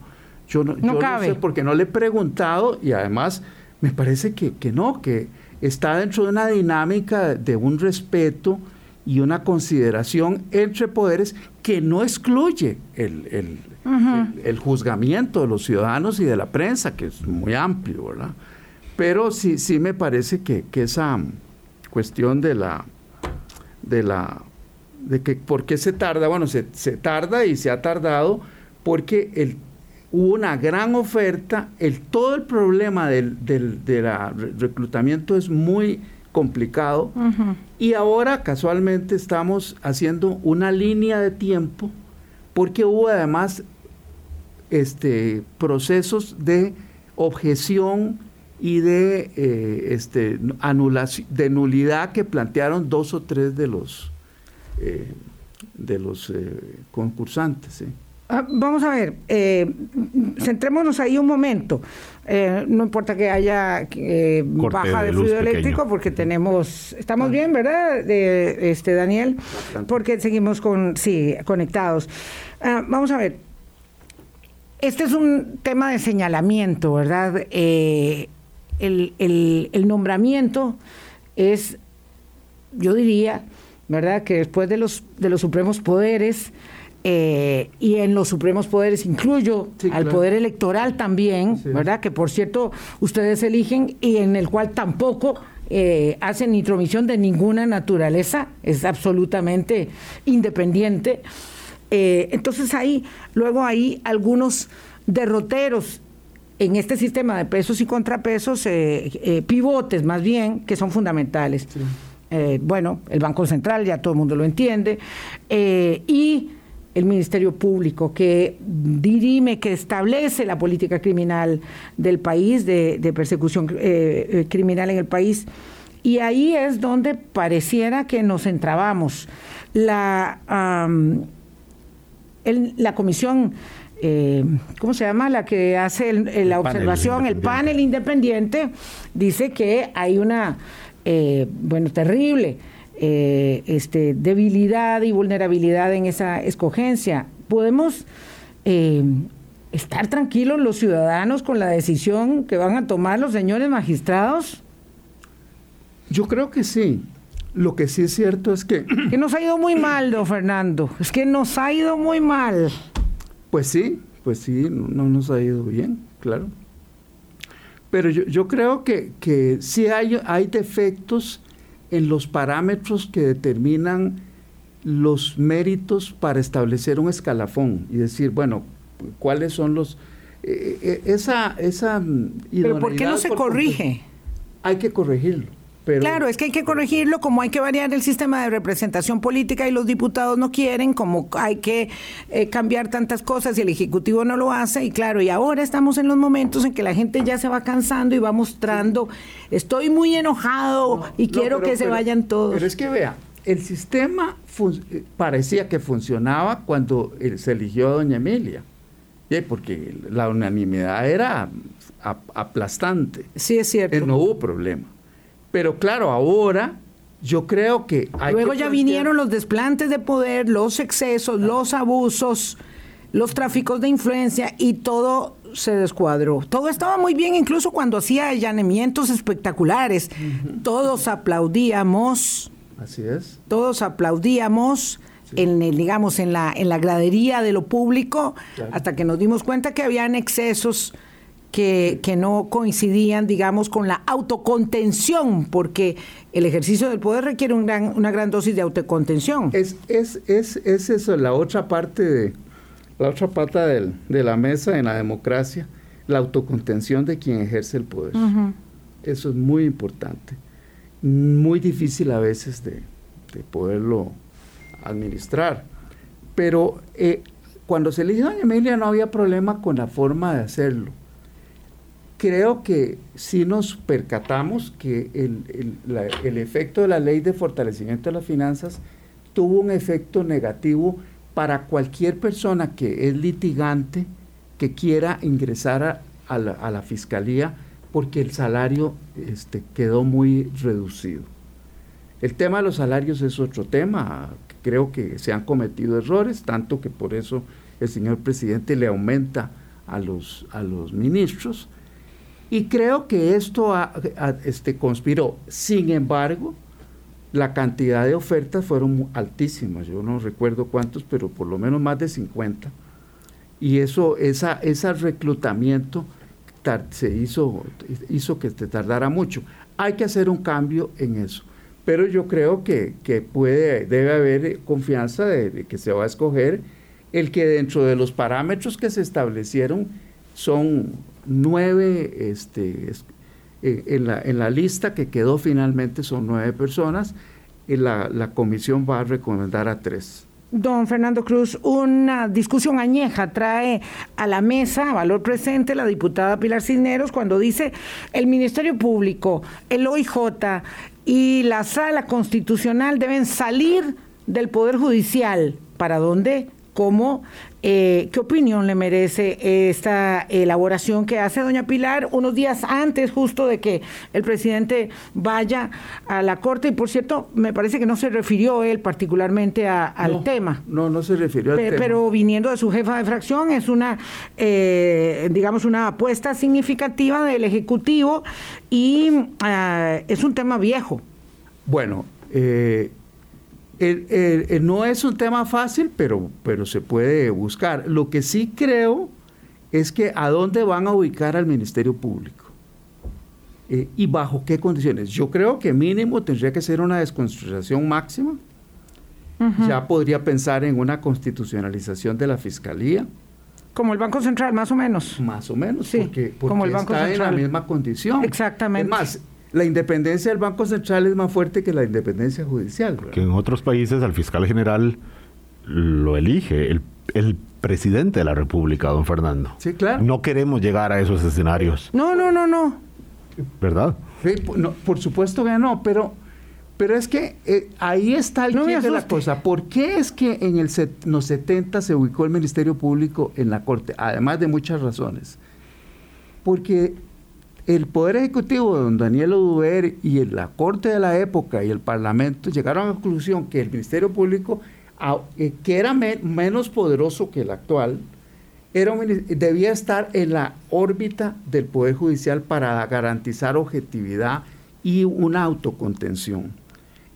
yo no, sé porque no le he preguntado y además me parece que, no, que está dentro de una dinámica de un respeto y una consideración entre poderes que no excluye el, el, juzgamiento de los ciudadanos y de la prensa, que es muy amplio, ¿verdad? Pero sí, sí me parece que, esa cuestión de la, de la, de que por qué se tarda, bueno, se, se tarda y se ha tardado porque el hubo una gran oferta, el, todo el problema del, reclutamiento es muy complicado. Y ahora casualmente estamos haciendo una línea de tiempo porque hubo además este, procesos de objeción y de, eh, este, anulación, de nulidad que plantearon dos o tres de los, eh, de los eh, concursantes. Ah, vamos a ver, eh, centrémonos ahí un momento. Eh, no importa que haya eh, baja de, fluido eléctrico, porque tenemos, estamos bien, ¿verdad, de, este Daniel? Porque seguimos con, sí, conectados. Ah, vamos a ver, este es un tema de señalamiento, ¿verdad? el, el nombramiento es, yo diría, ¿verdad? Que después de los, de los supremos poderes, eh, y en los supremos poderes incluyo al poder electoral también, ¿verdad? Que por cierto ustedes eligen y en el cual tampoco eh, hacen intromisión de ninguna naturaleza, es absolutamente independiente. Eh, entonces ahí, luego hay algunos derroteros en este sistema de pesos y contrapesos, pivotes más bien, que son fundamentales. bueno, el Banco Central, ya todo el mundo lo entiende, y el Ministerio Público, que dirime, que establece la política criminal del país, de, persecución eh, eh, criminal en el país. Y ahí es donde pareciera que nos entrabamos. La, la comisión, eh, ¿cómo se llama? La que hace la observación, el panel independiente, dice que hay una, bueno, terrible eh, este, debilidad y vulnerabilidad en esa escogencia. ¿Podemos eh, estar tranquilos los ciudadanos con la decisión que van a tomar los señores magistrados? Yo creo que sí. Lo que sí es cierto es que... Que nos ha ido muy mal, don Fernando. Es que nos ha ido muy mal. Pues sí, pues sí, no, nos ha ido bien, claro. Pero yo, yo creo que, que sí hay, hay defectos en los parámetros que determinan los méritos para establecer un escalafón y decir, bueno, cuáles son los... Eh, eh, esa, esa ¿Pero por qué no se corrige? Hay que corregirlo. Claro, es que hay que corregirlo, como hay que variar el sistema de representación política y los diputados no quieren, como hay que eh, cambiar tantas cosas y el Ejecutivo no lo hace, y claro, y ahora estamos en los momentos en que la gente ya se va cansando y va mostrando, estoy muy enojado y quiero que se vayan todos. Pero es que vea, el sistema eh, parecía que funcionaba cuando eh, se eligió a doña Emilia, porque la unanimidad era aplastante. Sí, es cierto. No hubo problema. Pero claro, ahora yo creo que... Luego ya vinieron los desplantes de poder, los excesos, los abusos, los tráficos de influencia y todo se descuadró. Todo estaba muy bien, incluso cuando hacía allanamientos espectaculares. Todos aplaudíamos Así es. Todos aplaudíamos. En el, digamos, en la, en la gradería de lo público, hasta que nos dimos cuenta que habían excesos que, que, no coincidían, digamos, con la autocontención, porque el ejercicio del poder requiere un gran, una gran dosis de autocontención. Es, es, es, es eso, la otra parte de la otra pata del, de la mesa en la democracia, la autocontención de quien ejerce el poder. Eso es muy importante muy difícil a veces de, poderlo administrar. Pero eh, cuando se eligió doña Emilia no había problema con la forma de hacerlo. Creo que sí nos percatamos que el, el efecto de la ley de fortalecimiento de las finanzas tuvo un efecto negativo para cualquier persona que es litigante que quiera ingresar a, la, a la, fiscalía porque el salario este, quedó muy reducido. El tema de los salarios es otro tema. Creo que se han cometido errores, tanto que por eso el señor presidente le aumenta a los, a los ministros. Y creo que esto este, conspiró. Sin embargo, la cantidad de ofertas fueron altísimas. Yo no recuerdo cuántos, pero por lo menos más de 50. Y eso, esa, ese reclutamiento se hizo, hizo que te tardara mucho. Hay que hacer un cambio en eso. Pero yo creo que, puede, debe haber confianza de, que se va a escoger el que dentro de los parámetros que se establecieron son nueve, este, eh, en, la, en la lista que quedó finalmente son nueve personas, y la, la comisión va a recomendar a tres. Don Fernando Cruz, una discusión añeja trae a la mesa, a valor presente, la diputada Pilar Cisneros cuando dice el Ministerio Público, el OIJ y la Sala Constitucional deben salir del Poder Judicial. ¿Para dónde? ¿Cómo eh, ¿Qué opinión le merece esta elaboración que hace doña Pilar unos días antes justo de que el presidente vaya a la Corte? Y por cierto, me parece que no se refirió él particularmente al tema. No, no se refirió al tema. Pero viniendo de su jefa de fracción es una, eh, digamos, una apuesta significativa del Ejecutivo y ah, es un tema viejo. Bueno, eh, no es un tema fácil, pero, pero se puede buscar. Lo que sí creo es que a dónde van a ubicar al Ministerio Público eh, y bajo qué condiciones. Yo creo que mínimo tendría que ser una desconstrucción máxima. Ya podría pensar en una constitucionalización de la Fiscalía. Como el Banco Central, más o menos. Más o menos, sí, porque, como el Banco está en la misma condición. Exactamente. Es más, la independencia del Banco Central es más fuerte que la independencia judicial. Que en otros países al fiscal general lo elige el, presidente de la República, don Fernando. Sí, claro. No queremos llegar a esos escenarios. No, no, no, no. ¿Verdad? por supuesto que no, pero, pero es que eh, ahí está el no de la cosa. ¿Por qué es que en el los 70 se ubicó el Ministerio Público en la Corte? Además de muchas razones. Porque el Poder Ejecutivo, don Daniel Oduber y la Corte de la época y el Parlamento llegaron a la conclusión que el Ministerio Público, eh, que era menos poderoso que el actual, era debía estar en la órbita del Poder Judicial para garantizar objetividad y una autocontención.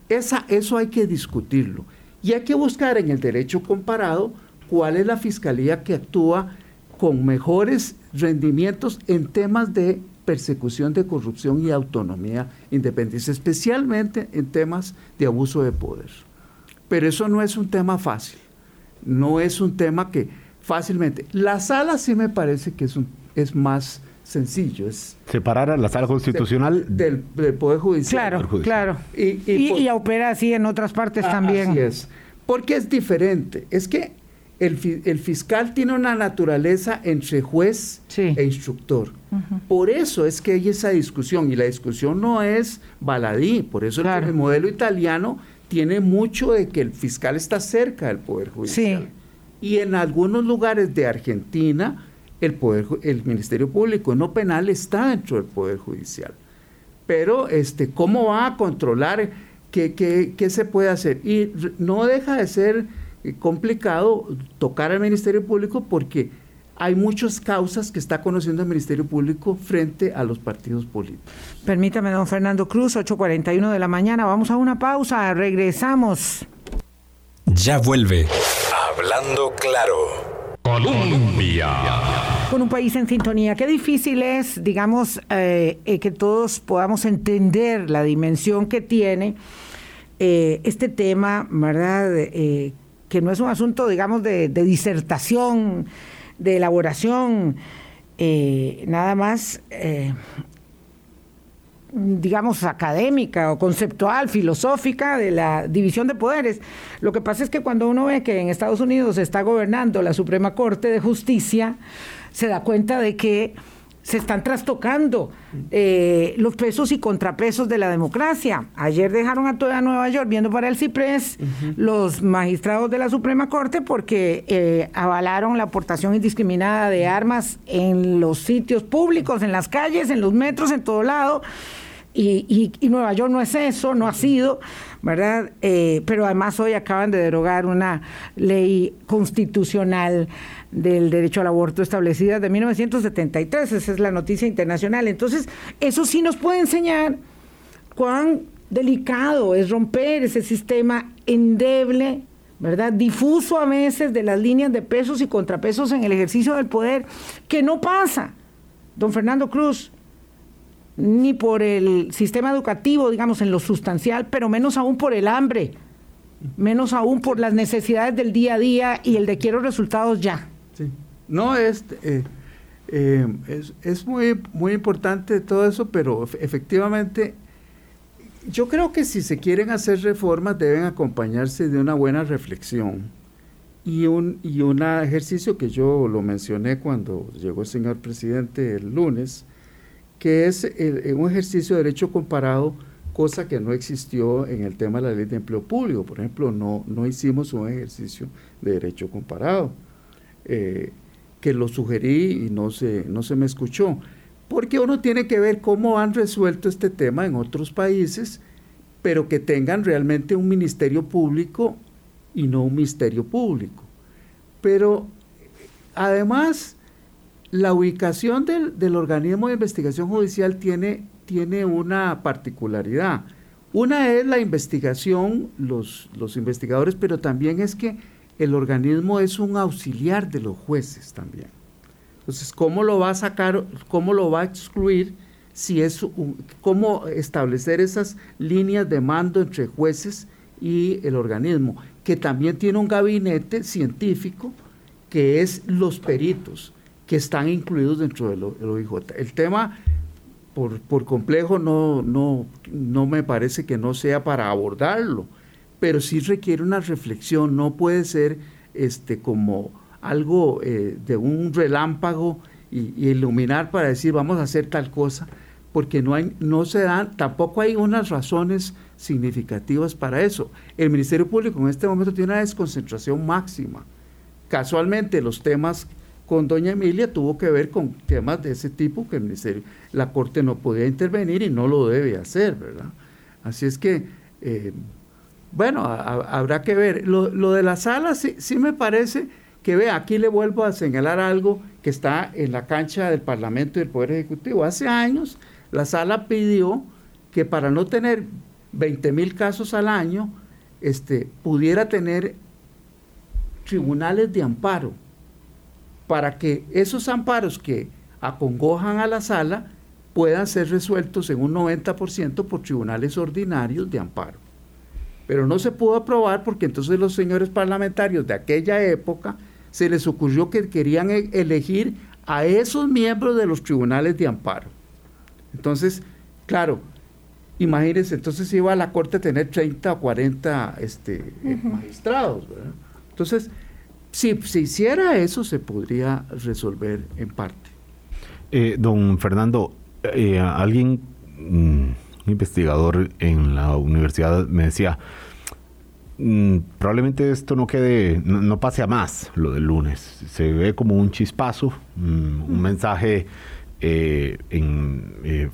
Esa, eso hay que discutirlo. Y hay que buscar en el derecho comparado cuál es la fiscalía que actúa con mejores rendimientos en temas de persecución de corrupción y autonomía independiente, especialmente en temas de abuso de poder. Pero eso no es un tema fácil, no es un tema que fácilmente. La sala sí me parece que es, un, es más sencillo. Es Separar a la sala constitucional del, Poder Judicial. Claro, claro. Y, y, opera así en otras partes ah, también. Así es. Porque es diferente. Es que el, fiscal tiene una naturaleza entre juez e instructor. Por eso es que hay esa discusión, y la discusión no es baladí, por eso el, modelo italiano tiene mucho de que el fiscal está cerca del Poder Judicial. Y en algunos lugares de Argentina, el, poder, el Ministerio Público no penal está dentro del Poder Judicial. Pero, este, ¿cómo va a controlar qué, qué, qué se puede hacer? Y no deja de ser complicado tocar al Ministerio Público porque hay muchas causas que está conociendo el Ministerio Público frente a los partidos políticos. Permítame, don Fernando Cruz, 8.41 de la mañana. Vamos a una pausa, regresamos. Ya vuelve. Hablando claro. Colombia. Con un país en sintonía. Qué difícil es, digamos, eh, eh, que todos podamos entender la dimensión que tiene este tema, ¿verdad? Que no es un asunto, digamos, de, disertación, de elaboración, eh, nada más, eh, digamos, académica o conceptual, filosófica de la división de poderes. Lo que pasa es que cuando uno ve que en Estados Unidos se está gobernando la Suprema Corte de Justicia, se da cuenta de que se están trastocando eh, los pesos y contrapesos de la democracia. Ayer dejaron a toda Nueva York viendo para el Ciprés los magistrados de la Suprema Corte porque eh, avalaron la aportación indiscriminada de armas en los sitios públicos, en las calles, en los metros, en todo lado. Y, Nueva York no es eso, no ha sido, ¿verdad? Eh, pero además hoy acaban de derogar una ley constitucional del derecho al aborto establecida de 1973, esa es la noticia internacional. Entonces, eso sí nos puede enseñar cuán delicado es romper ese sistema endeble, ¿verdad? Difuso a veces de las líneas de pesos y contrapesos en el ejercicio del poder, que no pasa, don Fernando Cruz, ni por el sistema educativo, digamos, en lo sustancial, pero menos aún por el hambre, menos aún por las necesidades del día a día y el de quiero resultados ya. No, es, eh, eh, es, es, muy, muy importante todo eso, pero efectivamente yo creo que si se quieren hacer reformas deben acompañarse de una buena reflexión y un, y un ejercicio que yo lo mencioné cuando llegó el señor presidente el lunes, que es un ejercicio de derecho comparado, cosa que no existió en el tema de la ley de empleo público. Por ejemplo, no, no hicimos un ejercicio de derecho comparado. Eh, que lo sugerí y no se, no se me escuchó. Porque uno tiene que ver cómo han resuelto este tema en otros países, pero que tengan realmente un ministerio público y no un ministerio público. Pero además, la ubicación del, del organismo de investigación judicial tiene, tiene una particularidad. Una es la investigación, los, los investigadores, pero también es que el organismo es un auxiliar de los jueces también. Entonces, ¿cómo lo va a sacar, cómo lo va a excluir? Si es cómo establecer esas líneas de mando entre jueces y el organismo, que también tiene un gabinete científico que es los peritos que están incluidos dentro del, OIJ. El tema, por, por complejo, no, no, no me parece que no sea para abordarlo pero sí requiere una reflexión, no puede ser este, como algo eh, de un relámpago y, iluminar para decir vamos a hacer tal cosa, porque no, hay, no se dan, tampoco hay unas razones significativas para eso. El Ministerio Público en este momento tiene una desconcentración máxima. Casualmente los temas con doña Emilia tuvo que ver con temas de ese tipo que el Ministerio, la Corte no podía intervenir y no lo debe hacer, ¿verdad? Así es que eh, bueno, habrá que ver. Lo, de la sala sí, sí, me parece que, ve, aquí le vuelvo a señalar algo que está en la cancha del Parlamento y del Poder Ejecutivo. Hace años la sala pidió que para no tener 20 mil casos al año, este, pudiera tener tribunales de amparo para que esos amparos que acongojan a la sala puedan ser resueltos en un 90% por tribunales ordinarios de amparo. Pero no se pudo aprobar porque entonces los señores parlamentarios de aquella época se les ocurrió que querían e-, elegir a esos miembros de los tribunales de amparo. Entonces, claro, imagínense, entonces iba a la corte a tener 30 o 40 este, eh, magistrados. Entonces, si se hiciera eso, se podría resolver en parte. Eh, don Fernando, eh, alguien, mm, un investigador en la universidad, me decía, mm, probablemente esto no quede, no, pase a más lo del lunes. Se ve como un chispazo, mm, un mensaje eh,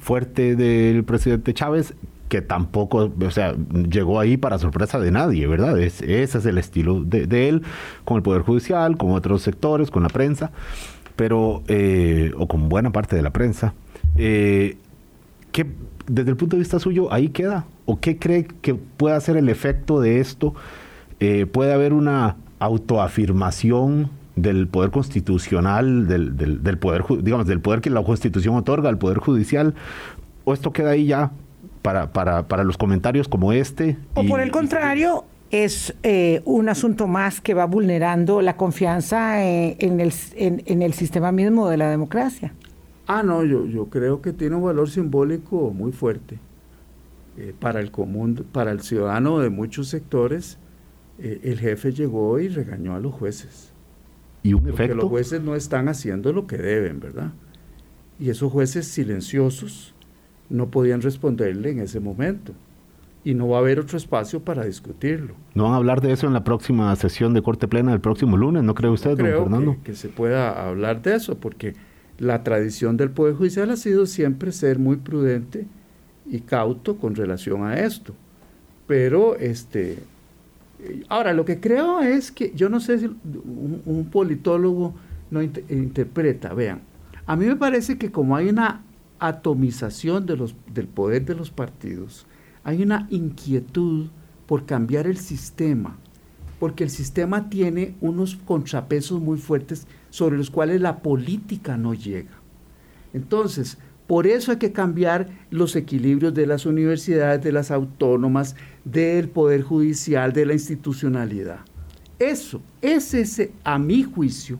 fuerte del presidente Chávez que tampoco, o sea, llegó ahí para sorpresa de nadie, ¿verdad? ese es el estilo de, él, con el Poder Judicial, con otros sectores, con la prensa, pero, o con buena parte de la prensa. Eh, ¿qué, desde el punto de vista suyo, ahí queda? ¿O qué cree que puede ser el efecto de esto? Eh, ¿Puede haber una autoafirmación del poder constitucional, del, del, poder, digamos, del poder que la Constitución otorga al Poder Judicial? ¿O esto queda ahí ya para, para, para los comentarios como este? O por el contrario, es eh, un asunto más que va vulnerando la confianza eh, en, el, en, el sistema mismo de la democracia. Ah, no, yo, yo creo que tiene un valor simbólico muy fuerte eh, para el común, para el ciudadano de muchos sectores. Eh, el jefe llegó y regañó a los jueces. ¿Y un Porque los jueces no están haciendo lo que deben, ¿verdad? Y esos jueces silenciosos no podían responderle en ese momento. Y no va a haber otro espacio para discutirlo. ¿No van a hablar de eso en la próxima sesión de Corte Plena del próximo lunes, no cree usted, don Fernando? Que, que se pueda hablar de eso, porque la tradición del Poder Judicial ha sido siempre ser muy prudente y cauto con relación a esto. Pero, este, ahora, lo que creo es que, yo no sé si un, politólogo no interpreta, vean, a mí me parece que como hay una atomización de los, del poder de los partidos, hay una inquietud por cambiar el sistema, porque el sistema tiene unos contrapesos muy fuertes sobre los cuales la política no llega. Entonces, por eso hay que cambiar los equilibrios de las universidades, de las autónomas, del poder judicial, de la institucionalidad. Eso, es ese, a mi juicio,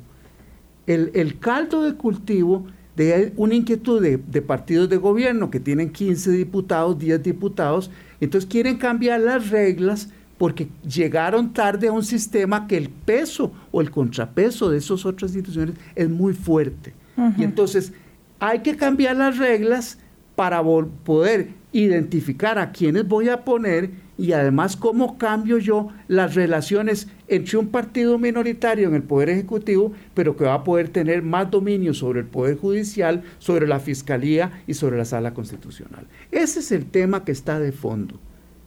el, caldo de cultivo de una inquietud de, de, partidos de gobierno que tienen 15 diputados, 10 diputados, entonces quieren cambiar las reglas porque llegaron tarde a un sistema que el peso o el contrapeso de esas otras instituciones es muy fuerte. Y entonces hay que cambiar las reglas para poder identificar a quienes voy a poner y además cómo cambio yo las relaciones entre un partido minoritario en el Poder Ejecutivo, pero que va a poder tener más dominio sobre el Poder Judicial, sobre la Fiscalía y sobre la Sala Constitucional. Ese es el tema que está de fondo.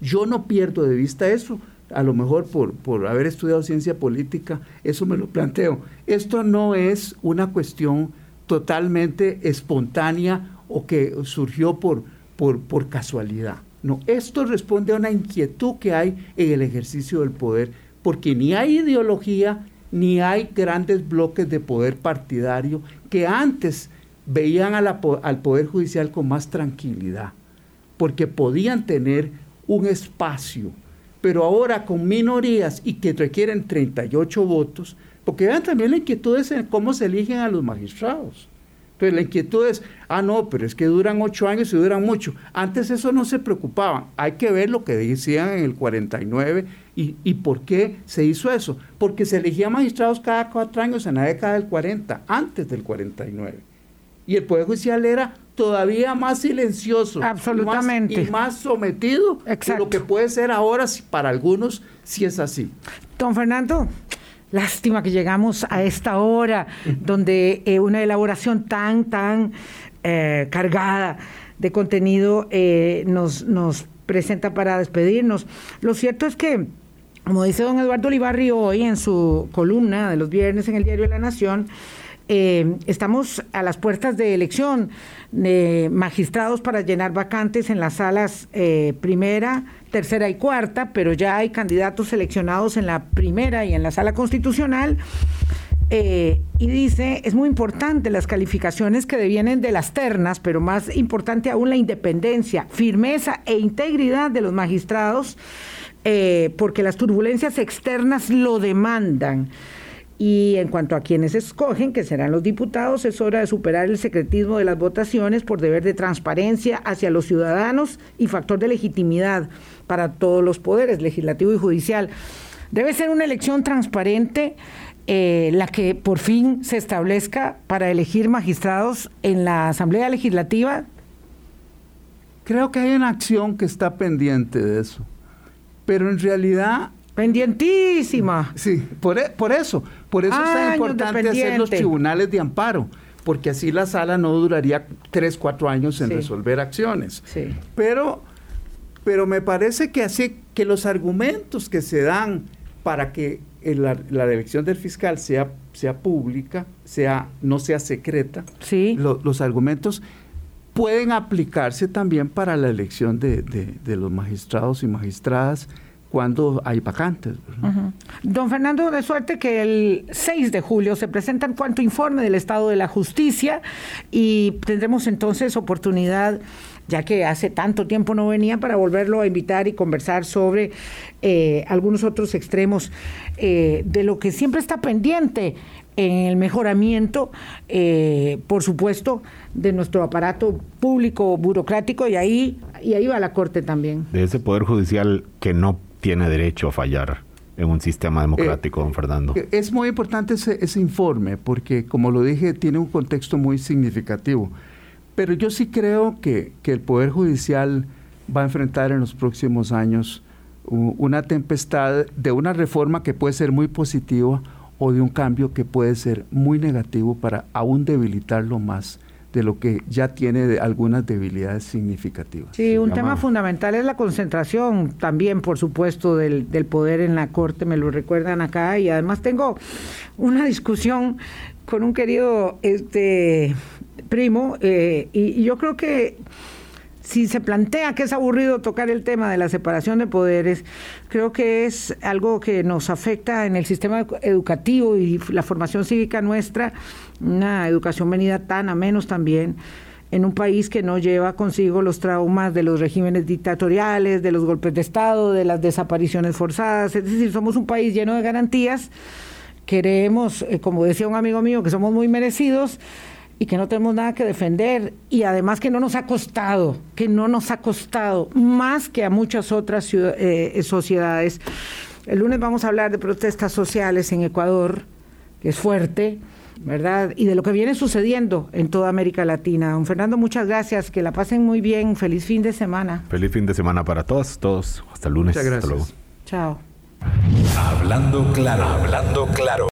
Yo no pierdo de vista eso, a lo mejor por, por haber estudiado ciencia política, eso me lo planteo. Esto no es una cuestión totalmente espontánea o que surgió por, por, por casualidad. No, esto responde a una inquietud que hay en el ejercicio del poder, porque ni hay ideología, ni hay grandes bloques de poder partidario que antes veían al Poder Judicial con más tranquilidad, porque podían tener un espacio, pero ahora con minorías y que requieren 38 votos, porque vean también la inquietud es en cómo se eligen a los magistrados. Entonces la inquietud es, ah, no, pero es que duran ocho años y duran mucho. Antes eso no se preocupaban. Hay que ver lo que decían en el 49 y, y por qué se hizo eso. Porque se elegían magistrados cada cuatro años en la década del 40, antes del 49. Y el Poder Judicial era todavía más silencioso. Absolutamente. Y más, sometido de lo que puede ser ahora para algunos si es así. Don Fernando, lástima que llegamos a esta hora donde eh, una elaboración tan, tan eh, cargada de contenido eh, nos, nos presenta para despedirnos. Lo cierto es que, como dice don Eduardo Olivarri hoy en su columna de los viernes en el diario de la Nación, Eh, estamos a las puertas de elección de magistrados para llenar vacantes en las salas eh, primera, tercera y cuarta, pero ya hay candidatos seleccionados en la primera y en la sala constitucional. Eh, y dice, es muy importante las calificaciones que devienen de las ternas, pero más importante aún la independencia, firmeza e integridad de los magistrados, porque las turbulencias externas lo demandan. Y en cuanto a quienes escogen, que serán los diputados, es hora de superar el secretismo de las votaciones por deber de transparencia hacia los ciudadanos y factor de legitimidad para todos los poderes, legislativo y judicial. Debe ser una elección transparente eh, la que por fin se establezca para elegir magistrados en la Asamblea Legislativa. Creo que hay una acción que está pendiente de eso, pero en realidad Pendientísima. Sí, por, e, por eso. Por eso es tan importante hacer los tribunales de amparo, porque así la sala no duraría tres, cuatro años en resolver acciones. Sí. Pero, pero me parece que así que los argumentos que se dan para que la, elección del fiscal sea, sea pública, sea, no sea secreta, sí. los argumentos pueden aplicarse también para la elección de, de los magistrados y magistradas cuando hay vacantes. Don Fernando, de suerte que el 6 de julio se presenta en cuanto informe del estado de la justicia y tendremos entonces oportunidad ya que hace tanto tiempo no venía, para volverlo a invitar y conversar sobre eh, algunos otros extremos eh, de lo que siempre está pendiente en el mejoramiento, eh, por supuesto, de nuestro aparato público burocrático y ahí, y ahí va la Corte también. De ese Poder Judicial que no tiene derecho a fallar en un sistema democrático, don Fernando. Eh, es muy importante ese, ese, informe porque, como lo dije, tiene un contexto muy significativo. Pero yo sí creo que, que el Poder Judicial va a enfrentar en los próximos años una tempestad de una reforma que puede ser muy positiva o de un cambio que puede ser muy negativo para aún debilitarlo más de lo que ya tiene algunas debilidades significativas. Sí, un tema fundamental es la concentración también, por supuesto, del, del, poder en la Corte, me lo recuerdan acá, y además tengo una discusión con un querido este primo, eh, y yo creo que si se plantea que es aburrido tocar el tema de la separación de poderes, creo que es algo que nos afecta en el sistema educativo y la formación cívica nuestra, una educación venida tan a menos también en un país que no lleva consigo los traumas de los regímenes dictatoriales, de los golpes de Estado, de las desapariciones forzadas. Es decir, somos un país lleno de garantías. Queremos, eh, como decía un amigo mío, que somos muy merecidos, y que no tenemos nada que defender y además que no nos ha costado, que no nos ha costado más que a muchas otras eh, sociedades. El lunes vamos a hablar de protestas sociales en Ecuador, que es fuerte, ¿verdad? Y de lo que viene sucediendo en toda América Latina. Don Fernando, muchas gracias, que la pasen muy bien, feliz fin de semana. Feliz fin de semana para todos, todos. Hasta el lunes. Muchas gracias. Chao. Hablando claro, hablando claro.